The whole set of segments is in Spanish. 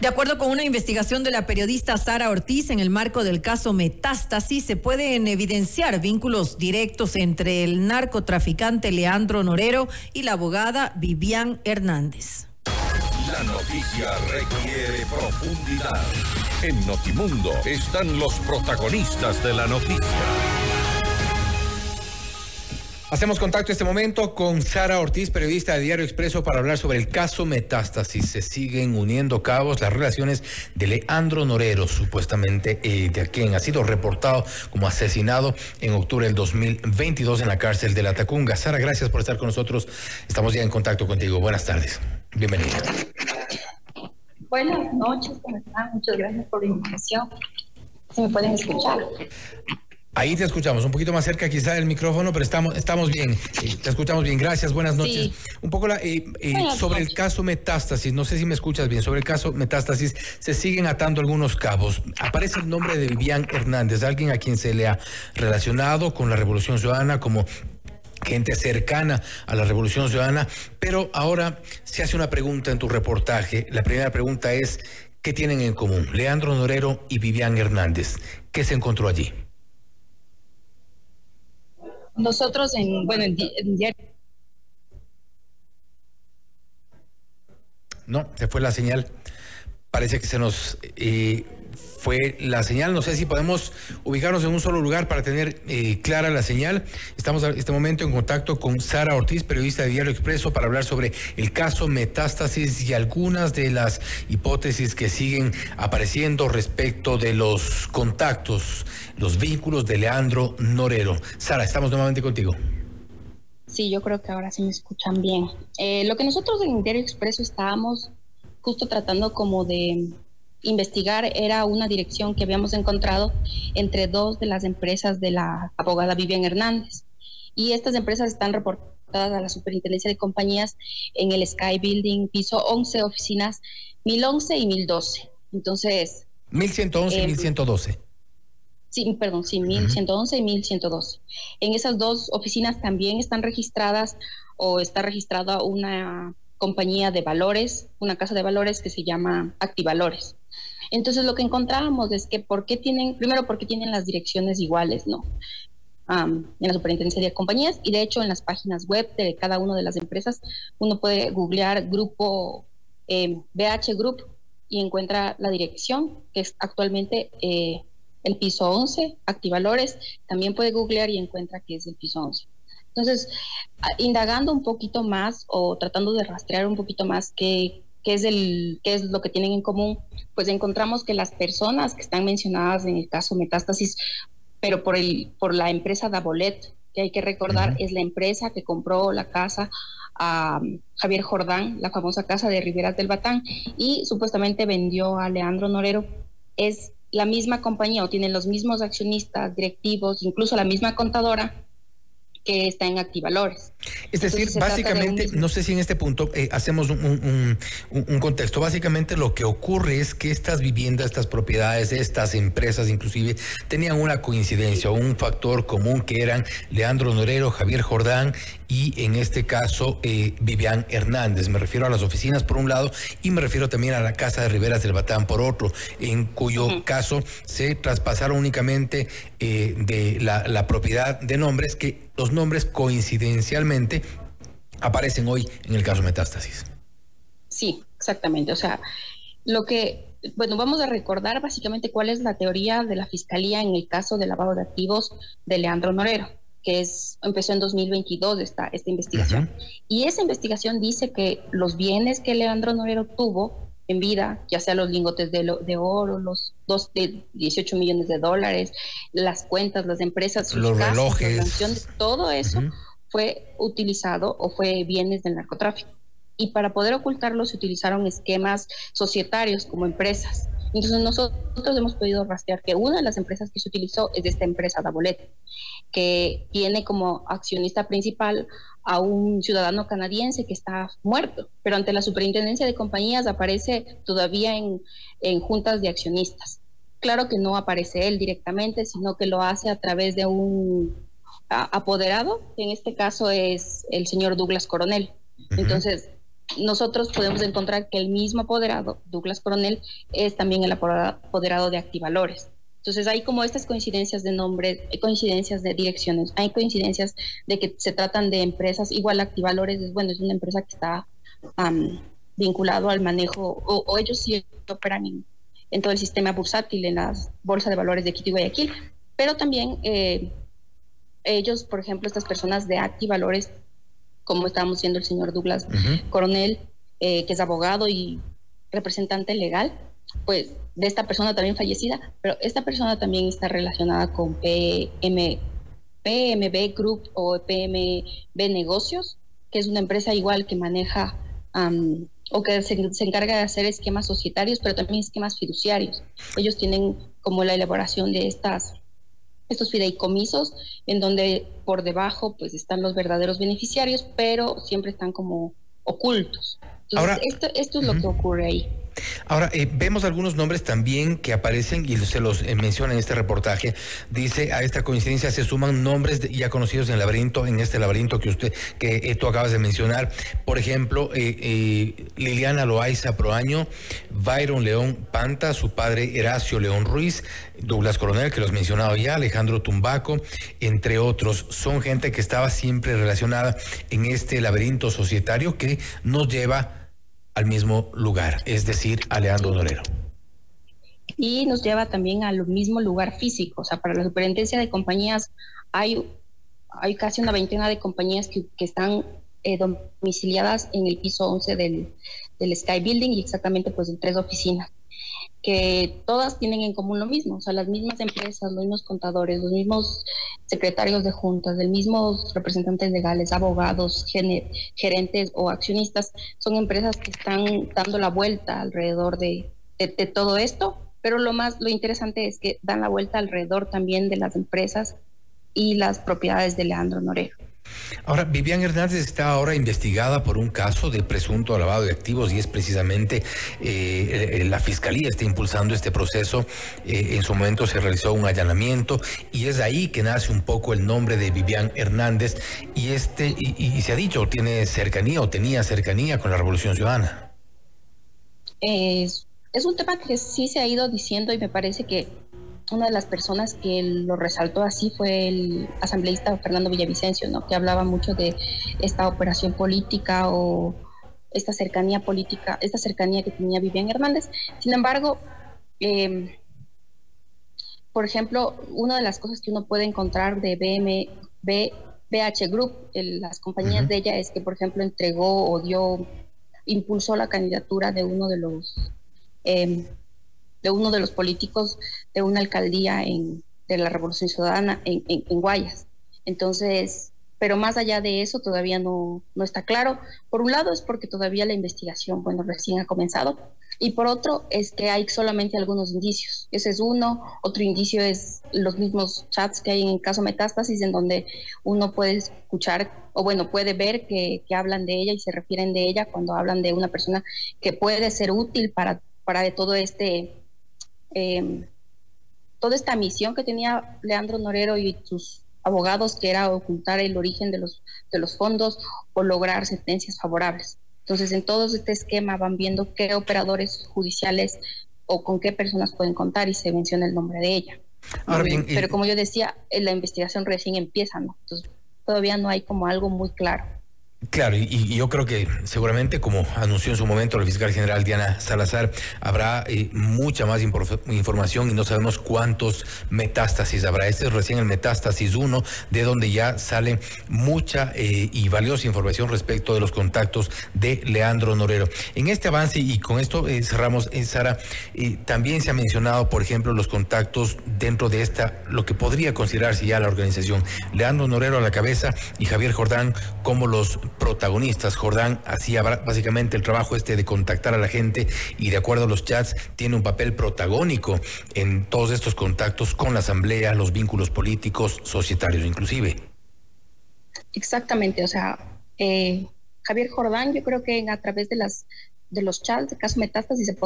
De acuerdo con una investigación de la periodista Sara Ortiz en el marco del caso Metástasis, se pueden evidenciar vínculos directos entre el narcotraficante Leandro Norero y la abogada Vivian Hernández. La noticia requiere profundidad. En Notimundo están los protagonistas de la noticia. Hacemos contacto en este momento con Sara Ortiz, periodista de Diario Expreso, para hablar sobre el caso Metástasis. Se siguen uniendo cabos las relaciones de Leandro Norero, supuestamente de quien ha sido reportado como asesinado en octubre del 2022 en la cárcel de la Tacunga. Sara, gracias por estar con nosotros. Estamos ya en contacto contigo. Buenas tardes. Bienvenida. Buenas noches, ¿cómo están? Muchas gracias por la invitación. Si me pueden escuchar. Ahí te escuchamos, un poquito más cerca quizá del micrófono, pero estamos, estamos bien, eh, te escuchamos bien, gracias, buenas noches. Un poco la, eh, eh, sobre el caso Metástasis, no sé si me escuchas bien, sobre el caso Metástasis, se siguen atando algunos cabos. Aparece el nombre de Vivian Hernández, alguien a quien se le ha relacionado con la Revolución Ciudadana como gente cercana a la Revolución Ciudadana, pero ahora se hace una pregunta en tu reportaje. La primera pregunta es, ¿qué tienen en común Leandro Norero y Vivian Hernández? ¿Qué se encontró allí? Nosotros en, bueno, en, diario. No, se fue la señal. Parece que se nos eh, fue la señal. No sé si podemos ubicarnos en un solo lugar para tener eh, clara la señal. Estamos en este momento en contacto con Sara Ortiz, periodista de Diario Expreso, para hablar sobre el caso Metástasis y algunas de las hipótesis que siguen apareciendo respecto de los contactos los vínculos de Leandro Norero. Sara, estamos nuevamente contigo. Sí, yo creo que ahora sí me escuchan bien. Eh, lo que nosotros en Diario Expreso estábamos justo tratando como de investigar era una dirección que habíamos encontrado entre dos de las empresas de la abogada Vivian Hernández. Y estas empresas están reportadas a la Superintendencia de Compañías en el Sky Building, piso 11, oficinas 1011 y 1012. Entonces... 1111 y 1112. Sí, perdón, sí, 1111 y 1112. En esas dos oficinas también están registradas o está registrada una compañía de valores, una casa de valores que se llama Activalores. Entonces lo que encontrábamos es que por qué tienen, primero porque tienen las direcciones iguales, ¿no? en la superintendencia de compañías y de hecho en las páginas web de cada una de las empresas uno puede googlear grupo BH em, Group y encuentra la dirección que es actualmente eh, el piso 11, Activalores, también puede googlear y encuentra que es el piso 11. Entonces, indagando un poquito más o tratando de rastrear un poquito más qué, qué, es el, qué es lo que tienen en común, pues encontramos que las personas que están mencionadas en el caso Metástasis, pero por, el, por la empresa Davolet, que hay que recordar, es la empresa que compró la casa a Javier Jordán, la famosa casa de Riberas del Batán, y supuestamente vendió a Leandro Norero, es la misma compañía o tienen los mismos accionistas, directivos, incluso la misma contadora que está en Activalores. Es decir, básicamente, no sé si en este punto eh, hacemos un, contexto. Básicamente lo que ocurre es que estas viviendas, estas propiedades, estas empresas inclusive, tenían una coincidencia un factor común que eran Leandro Norero, Javier Jordán y en este caso eh, Vivian Hernández. Me refiero a las oficinas por un lado y me refiero también a la Casa de Riberas del Batán por otro, en cuyo caso se traspasaron únicamente eh, de la propiedad de nombres que los nombres coincidencialmente aparecen hoy en el caso Metástasis. Sí, exactamente. O sea, lo que, bueno, vamos a recordar básicamente cuál es la teoría de la Fiscalía en el caso del lavado de activos de Leandro Norero, que es, empezó en 2022 esta, esta investigación. Y esa investigación dice que los bienes que Leandro Norero tuvo en vida, ya sea los lingotes de, de oro, los dos de 18 millones de dólares, las cuentas, las empresas, los relojes, todo eso fue utilizado o fue bienes del narcotráfico. Y para poder ocultarlo se utilizaron esquemas societarios como empresas. Entonces nosotros hemos podido rastrear que una de las empresas que se utilizó es esta empresa Dabolet, que tiene como accionista principal a un ciudadano canadiense que está muerto, pero ante la superintendencia de compañías aparece todavía en, juntas de accionistas. Claro que no aparece él directamente, sino que lo hace a través de un apoderado, que en este caso es el señor Douglas Coronel. Entonces, nosotros podemos encontrar que el mismo apoderado, Douglas Coronel, es también el apoderado de Activalores. Entonces hay como estas coincidencias de nombres, hay coincidencias de direcciones, hay coincidencias de que se tratan de empresas, igual Activalores es bueno, es una empresa que está vinculado al manejo, o, ellos sí operan en, todo el sistema bursátil, en la Bolsa de Valores de Quito y Guayaquil, pero también eh, ellos, por ejemplo, estas personas de Activalores, como estábamos viendo el señor Douglas Coronel, eh, que es abogado y representante legal, pues de esta persona también fallecida, pero esta persona también está relacionada con PM, PMB Group o PMB Negocios, que es una empresa igual que maneja o que se, encarga de hacer esquemas societarios, pero también esquemas fiduciarios. Ellos tienen como la elaboración de estas estos fideicomisos en donde por debajo pues están los verdaderos beneficiarios, pero siempre están como ocultos. Ahora, esto, esto es lo que ocurre ahí. Ahora, eh, vemos algunos nombres también que aparecen y se los eh, menciona en este reportaje. Dice, a esta coincidencia se suman nombres ya conocidos en el laberinto, en este laberinto que usted, que eh, tú acabas de mencionar. Por ejemplo, Liliana Loaiza Proaño, Byron León Panta, su padre Eracio León Ruiz, Douglas Coronel, que los mencionado ya, Alejandro Tumbaco, entre otros. Son gente que estaba siempre relacionada en este laberinto societario que nos lleva al mismo lugar, es decir, a Leandro. Y nos lleva también al mismo lugar físico, o sea, para la superintendencia de compañías hay, hay casi una veintena de compañías que, están eh, domiciliadas en el piso 11 del, del Sky Building y exactamente pues en tres oficinas que todas tienen en común lo mismo, o sea, las mismas empresas, los mismos contadores, los mismos secretarios de juntas, los mismos representantes legales, abogados, gerentes o accionistas, son empresas que están dando la vuelta alrededor de, de todo esto, pero lo más, lo interesante es que dan la vuelta alrededor también de las empresas y las propiedades de Leandro Norero. Ahora, Vivian Hernández está ahora investigada por un caso de presunto lavado de activos y es precisamente eh, la Fiscalía está impulsando este proceso. Eh, en su momento se realizó un allanamiento y es ahí que nace un poco el nombre de Vivian Hernández y, este, y, se ha dicho, tiene cercanía o tenía cercanía con la Revolución Ciudadana. Es un tema que sí se ha ido diciendo y me parece que una de las personas que lo resaltó así fue el asambleísta Fernando Villavicencio, ¿no? que hablaba mucho de esta operación política o esta cercanía política, esta cercanía que tenía Vivian Hernández. Sin embargo, em, por ejemplo, una de las cosas que uno puede encontrar de BM, BH Group, las compañías de ella, es que, por ejemplo, entregó o dio, impulsó la candidatura de uno de los eh, de uno de los políticos de una alcaldía en, de la Revolución Ciudadana en, en, Guayas. Entonces, pero más allá de eso todavía no, no está claro. Por un lado es porque todavía la investigación, bueno, recién ha comenzado, y por otro es que hay solamente algunos indicios. Ese es uno. Otro indicio es los mismos chats que hay en el caso Metástasis, en donde uno puede escuchar, o bueno, puede ver que, que hablan de ella y se refieren de ella cuando hablan de una persona que puede ser útil para, para todo este Em, toda esta misión que tenía Leandro Norero y sus abogados, que era ocultar el origen de los, de los fondos o lograr sentencias favorables. Entonces, en todo este esquema van viendo qué operadores judiciales o con qué personas pueden contar y se menciona el nombre de ella. Pero como yo decía, la investigación recién empieza, ¿no? Entonces, todavía no hay como algo muy claro. Claro, y, yo creo que seguramente, como anunció en su momento la fiscal general Diana Salazar, habrá eh, mucha más información y no sabemos cuántos metástasis habrá. Este es recién el metástasis 1, de donde ya sale mucha eh, y valiosa información respecto de los contactos de Leandro Norero. En este avance, y con esto eh, cerramos, Sara, también se ha mencionado, por ejemplo, los contactos dentro de esta, lo que podría considerarse ya la organización. Leandro Norero a la cabeza y Javier Jordán como los protagonistas. Jordán hacía básicamente el trabajo este de contactar a la gente y de acuerdo a los chats tiene un papel protagónico en todos estos contactos con la asamblea, los vínculos políticos, societarios inclusive. Exactamente, o sea, eh, Javier Jordán yo creo que a través de las de los chats de caso Metástasis se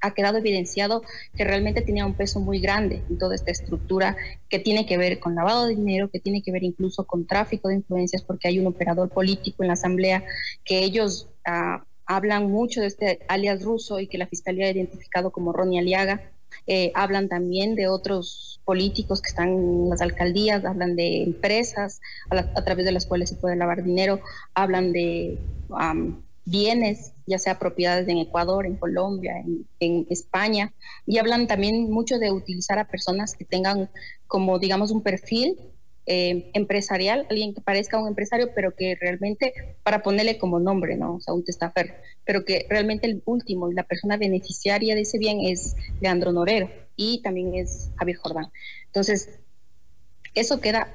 ha, quedado evidenciado que realmente tenía un peso muy grande en toda esta estructura que tiene que ver con lavado de dinero, que tiene que ver incluso con tráfico de influencias, porque hay un operador político en la Asamblea que ellos, ah, hablan mucho de este alias ruso y que la fiscalía ha identificado como Ronnie Aliaga. Eh, hablan también de otros políticos que están en las alcaldías, hablan de empresas a, través de las cuales se puede lavar dinero, hablan de bienes, ya sea propiedades en Ecuador, en Colombia, en, en, España, y hablan también mucho de utilizar a personas que tengan como, digamos, un perfil eh, empresarial, alguien que parezca un empresario, pero que realmente, para ponerle como nombre, ¿no? O sea, un testaferro, pero que realmente el último y la persona beneficiaria de ese bien es Leandro Norero y también es Javier Jordán. Entonces, eso queda,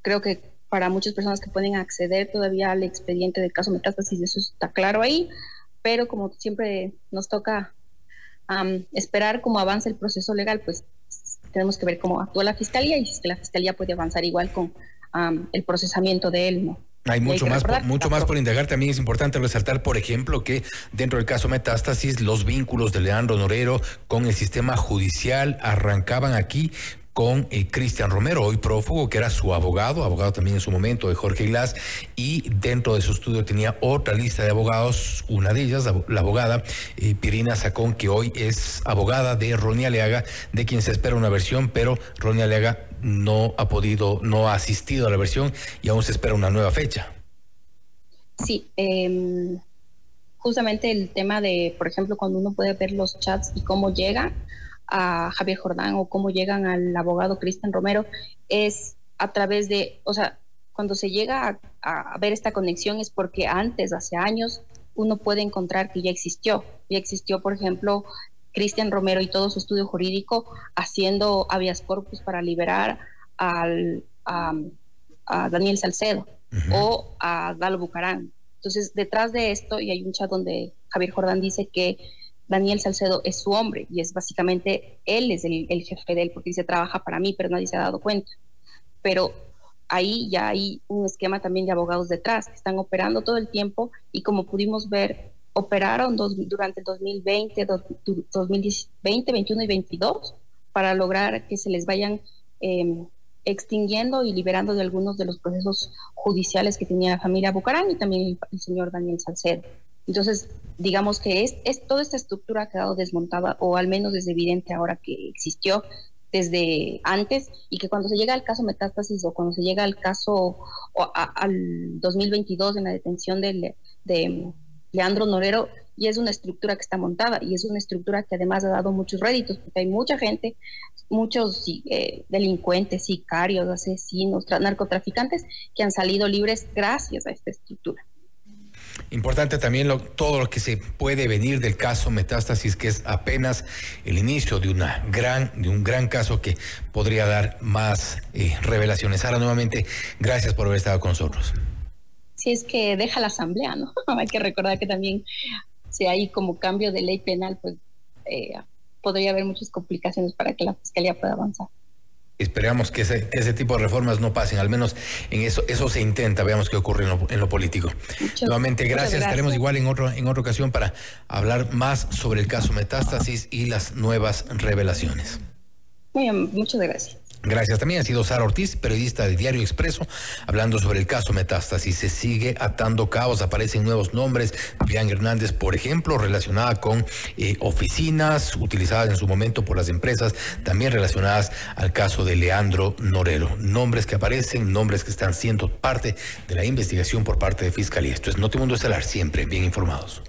creo que para muchas personas que pueden acceder todavía al expediente del caso Metástasis, eso está claro ahí, pero como siempre nos toca esperar cómo avanza el proceso legal, pues tenemos que ver cómo actúa la fiscalía y si es que la fiscalía puede avanzar igual con el procesamiento de él, ¿no? Hay mucho más, por, mucho más por indagar. También es importante resaltar, por ejemplo, que dentro del caso Metástasis, los vínculos de Leandro Norero con el sistema judicial arrancaban aquí con eh, Cristian Romero, hoy prófugo, que era su abogado, abogado también en su momento de Jorge Glass, y dentro de su estudio tenía otra lista de abogados, una de ellas, la, abogada eh, Pirina Sacón, que hoy es abogada de Ronnie Aleaga, de quien se espera una versión, pero Ronnie Aleaga no ha podido, no ha asistido a la versión y aún se espera una nueva fecha. Sí, em, justamente el tema de, por ejemplo, cuando uno puede ver los chats y cómo llega, a Javier Jordán o cómo llegan al abogado Cristian Romero es a través de, o sea, cuando se llega a, ver esta conexión es porque antes, hace años, uno puede encontrar que ya existió. Ya existió, por ejemplo, Cristian Romero y todo su estudio jurídico haciendo habeas corpus para liberar al, a, Daniel Salcedo o a Dalo Bucarán. Entonces, detrás de esto, y hay un chat donde Javier Jordán dice que Daniel Salcedo es su hombre y es básicamente él es el, jefe de él porque dice trabaja para mí, pero nadie se ha dado cuenta. Pero ahí ya hay un esquema también de abogados detrás que están operando todo el tiempo y como pudimos ver, operaron durante el 2020, 2020, 2021 y 2022 para lograr que se les vayan em, extinguiendo y liberando de algunos de los procesos judiciales que tenía la familia Bucarán y también el señor Daniel Salcedo. Entonces, digamos que es, es, toda esta estructura ha quedado desmontada, o al menos es evidente ahora que existió desde antes, y que cuando se llega al caso Metástasis o cuando se llega al caso al 2022 en la detención de, de Leandro Norero, y es una estructura que está montada, y es una estructura que además ha dado muchos réditos, porque hay mucha gente, muchos eh, delincuentes, sicarios, asesinos, narcotraficantes, que han salido libres gracias a esta estructura. Importante también todo lo que se puede venir del caso Metástasis, que es apenas el inicio de, una gran, de un gran caso que podría dar más eh, revelaciones. Ahora, nuevamente, gracias por haber estado con nosotros. Si es que deja la asamblea, ¿no? hay que recordar que también si hay como cambio de ley penal, pues eh, podría haber muchas complicaciones para que la fiscalía pueda avanzar. Esperamos que ese, tipo de reformas no pasen, al menos en eso, eso se intenta, veamos qué ocurre en lo, político. Nuevamente, gracias. Estaremos igual en otro, en otra ocasión para hablar más sobre el caso Metástasis y las nuevas revelaciones. Muy bien, muchas gracias. Gracias. También ha sido Sara Ortiz, periodista de Diario Expreso, hablando sobre el caso Metástasis. Se sigue atando caos, aparecen nuevos nombres. Bian Hernández, por ejemplo, relacionada con eh, oficinas utilizadas en su momento por las empresas, también relacionadas al caso de Leandro Norero. Nombres que aparecen, nombres que están siendo parte de la investigación por parte de Fiscalía. Esto es Notimundo Estelar, siempre bien informados.